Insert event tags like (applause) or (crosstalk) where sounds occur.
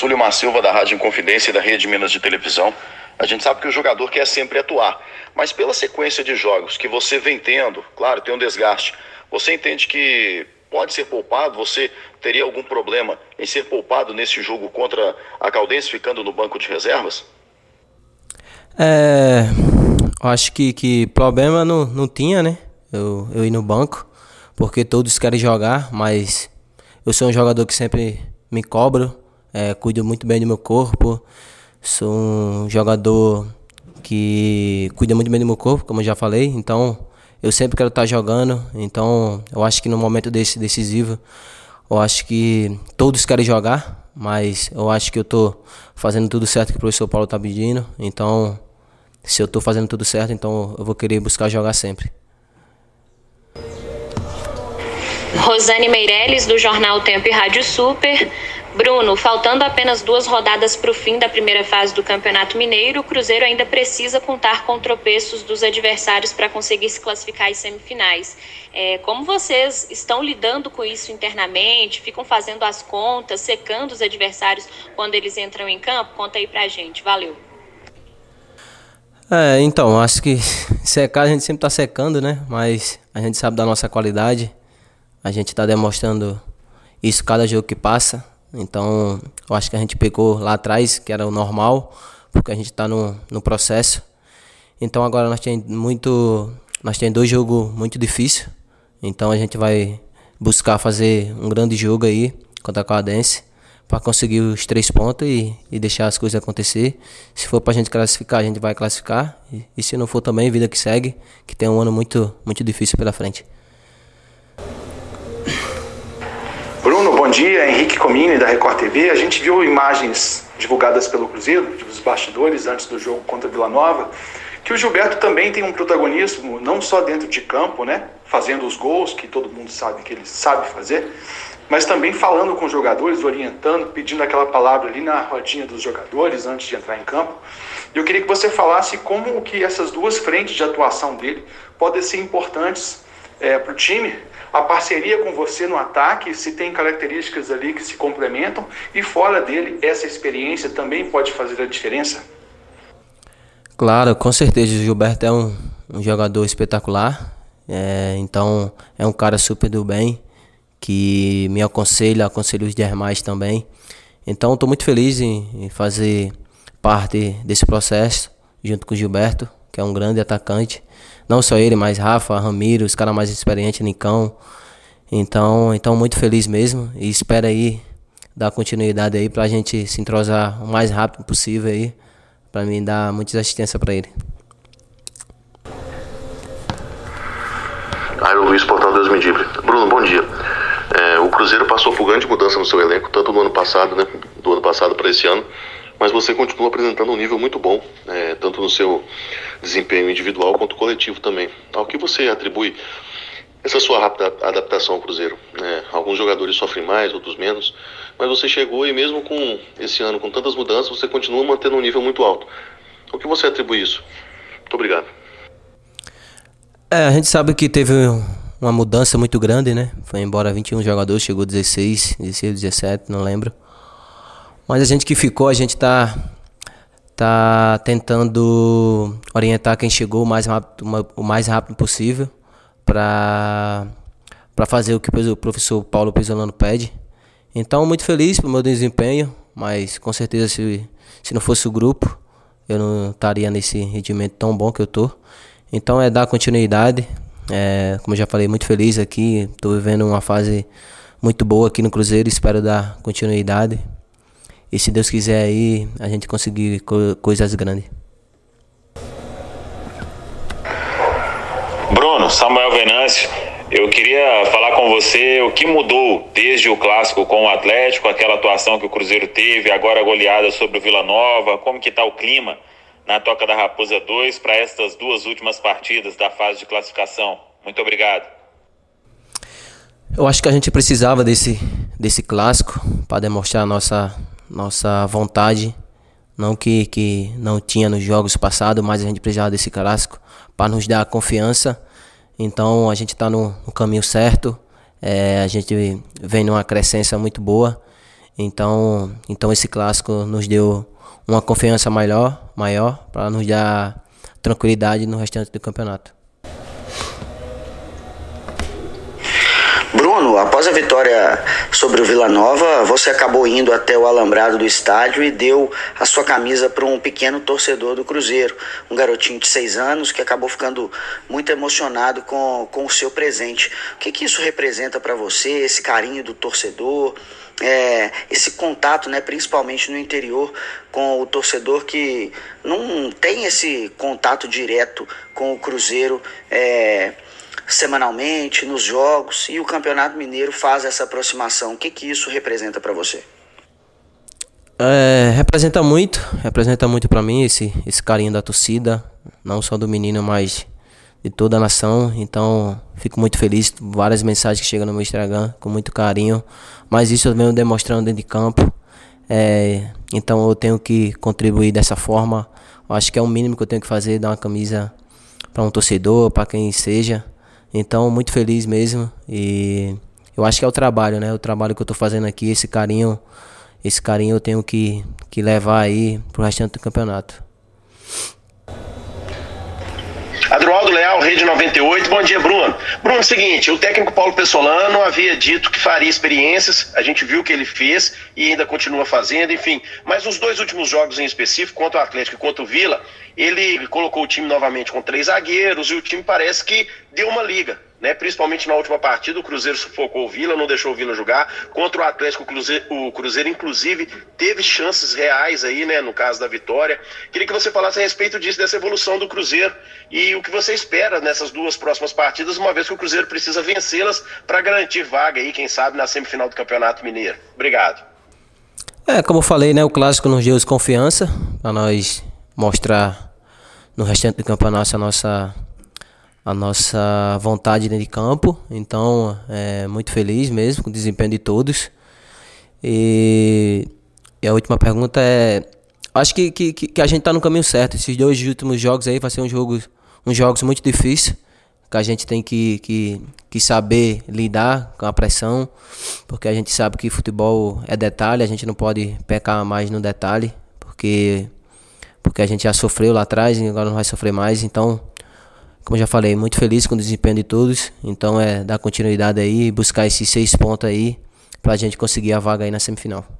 Sulimar Silva, da Rádio Inconfidência e da Rede Minas de Televisão. A gente sabe que o jogador quer sempre atuar, mas pela sequência de jogos que você vem tendo, claro, tem um desgaste, você entende que pode ser poupado? Você teria algum problema em ser poupado nesse jogo contra a Caldense, ficando no banco de reservas? É, acho que, que problema não, não tinha, né? Eu, eu ir no banco, porque todos querem jogar, mas eu sou um jogador que sempre me cobro, é, cuido muito bem do meu corpo, sou um jogador que cuida muito bem do meu corpo, como eu já falei, então eu sempre quero estar jogando, então eu acho que no momento desse decisivo, eu acho que todos querem jogar, mas eu acho que eu estou fazendo tudo certo que o professor Paulo está pedindo, então se eu estou fazendo tudo certo, então eu vou querer buscar jogar sempre. Rosane Meirelles, do jornal Tempo e Rádio Super. Bruno, faltando apenas duas rodadas para o fim da primeira fase do Campeonato Mineiro, o Cruzeiro ainda precisa contar com tropeços dos adversários para conseguir se classificar às semifinais. É, como vocês estão lidando com isso internamente? Ficam fazendo as contas, secando os adversários quando eles entram em campo? Conta aí para a gente. Valeu. É, então, acho que (laughs) secar a gente sempre está secando, né? Mas a gente sabe da nossa qualidade. A gente está demonstrando isso cada jogo que passa. Então, eu acho que a gente pegou lá atrás, que era o normal, porque a gente está no, no processo. Então, agora nós temos muito, nós temos dois jogos muito difíceis. Então, a gente vai buscar fazer um grande jogo aí contra a Caldense para conseguir os três pontos e, e, deixar as coisas acontecer. Se for para a gente classificar, a gente vai classificar. E, e se não for também, vida que segue, que tem um ano muito, muito difícil pela frente. Dia. Henrique Comini, da Record TV. A gente viu imagens divulgadas pelo Cruzeiro, dos bastidores, antes do jogo contra Vila Nova, que o Gilberto também tem um protagonismo, não só dentro de campo, né? Fazendo os gols, que todo mundo sabe que ele sabe fazer, mas também falando com os jogadores, orientando, pedindo aquela palavra ali na rodinha dos jogadores antes de entrar em campo. Eu queria que você falasse como que essas duas frentes de atuação dele podem ser importantes é, para o time, a parceria com você no ataque, se tem características ali que se complementam, e fora dele, essa experiência também pode fazer a diferença? Claro, com certeza. O Gilberto é um, um jogador espetacular, é, então é um cara super do bem, que me aconselha, aconselha os demais também. Então estou muito feliz em, em fazer parte desse processo junto com o Gilberto, que é um grande atacante. Não só ele, mas Rafa, Ramiro, os caras mais experientes, Nicão. Então, então muito feliz mesmo e espero aí dar continuidade aí pra gente se entrosar o mais rápido possível aí, para mim dar muita assistência para ele. Caio Luiz, Portal Deus Medibre. Bruno, bom dia. É, o Cruzeiro passou por grande mudança no seu elenco, tanto no ano passado, né, do ano passado para esse ano, mas você continua apresentando um nível muito bom, é, tanto no seu desempenho individual quanto coletivo também. Ao que você atribui essa sua rápida adaptação ao Cruzeiro? Né? Alguns jogadores sofrem mais, outros menos, mas você chegou e mesmo com esse ano, com tantas mudanças, você continua mantendo um nível muito alto. O que você atribui isso? Muito obrigado. É, a gente sabe que teve uma mudança muito grande, né? Foi embora 21 jogadores, chegou 16, 16, 17, não lembro. Mas a gente que ficou, a gente tá tá tentando orientar quem chegou o mais rápido, o mais rápido possível para para fazer o que o professor Paulo Pisolano pede. Então, muito feliz pelo meu desempenho, mas com certeza se, se não fosse o grupo, eu não estaria nesse rendimento tão bom que eu tô. Então, é dar continuidade. É, como eu já falei, muito feliz aqui. Estou vivendo uma fase muito boa aqui no Cruzeiro. Espero dar continuidade. E se Deus quiser aí, a gente conseguir co coisas grandes. Bruno, Samuel Venâncio, eu queria falar com você o que mudou desde o clássico com o Atlético, aquela atuação que o Cruzeiro teve, agora a goleada sobre o Vila Nova, como que está o clima na Toca da Raposa 2 para estas duas últimas partidas da fase de classificação. Muito obrigado. Eu acho que a gente precisava desse, desse clássico para demonstrar a nossa nossa vontade, não que, que não tinha nos jogos passados, mas a gente precisava desse clássico para nos dar confiança. Então a gente está no, no, caminho certo, é, a gente vem numa crescência muito boa. Então, então esse clássico nos deu uma confiança maior, maior para nos dar tranquilidade no restante do campeonato. Após a vitória sobre o Vila Nova, você acabou indo até o alambrado do estádio e deu a sua camisa para um pequeno torcedor do Cruzeiro, um garotinho de seis anos que acabou ficando muito emocionado com, com o seu presente. O que, que isso representa para você, esse carinho do torcedor? É, esse contato, né, principalmente no interior, com o torcedor que não tem esse contato direto com o Cruzeiro. É, semanalmente, nos jogos, e o Campeonato Mineiro faz essa aproximação. O que, que isso representa para você? É, representa muito, representa muito para mim esse, esse carinho da torcida, não só do menino, mas de toda a nação. Então, fico muito feliz. Várias mensagens que chegam no meu Instagram com muito carinho, mas isso eu venho demonstrando dentro de campo. É, então, eu tenho que contribuir dessa forma. Eu acho que é o mínimo que eu tenho que fazer, dar uma camisa para um torcedor, para quem seja. Então, muito feliz mesmo. E eu acho que é o trabalho, né? O trabalho que eu tô fazendo aqui, esse carinho, esse carinho eu tenho que, que levar aí pro restante do campeonato. Rede 98. Bom dia, Bruno. Bruno, seguinte, o técnico Paulo Pessolano havia dito que faria experiências, a gente viu que ele fez e ainda continua fazendo, enfim. Mas nos dois últimos jogos em específico, contra o Atlético e contra o Vila, ele colocou o time novamente com três zagueiros e o time parece que deu uma liga né? Principalmente na última partida, o Cruzeiro sufocou o Vila, não deixou o Vila jogar. Contra o Atlético, o Cruzeiro, o Cruzeiro, inclusive, teve chances reais aí, né? No caso da vitória. Queria que você falasse a respeito disso, dessa evolução do Cruzeiro e o que você espera nessas duas próximas partidas, uma vez que o Cruzeiro precisa vencê-las para garantir vaga aí, quem sabe, na semifinal do Campeonato Mineiro. Obrigado. É, como eu falei, né? O clássico nos deu confiança para nós mostrar no restante do campeonato a nossa a nossa vontade dentro de campo. Então, é muito feliz mesmo com o desempenho de todos. E, e a última pergunta é: acho que, que, que a gente está no caminho certo. Esses dois últimos jogos aí vai ser um jogo, uns jogos muito difíceis. Que a gente tem que, que, que saber lidar com a pressão, porque a gente sabe que futebol é detalhe, a gente não pode pecar mais no detalhe, porque, porque a gente já sofreu lá atrás e agora não vai sofrer mais. Então, como já falei, muito feliz com o desempenho de todos. Então é dar continuidade aí, buscar esses seis pontos aí pra gente conseguir a vaga aí na semifinal.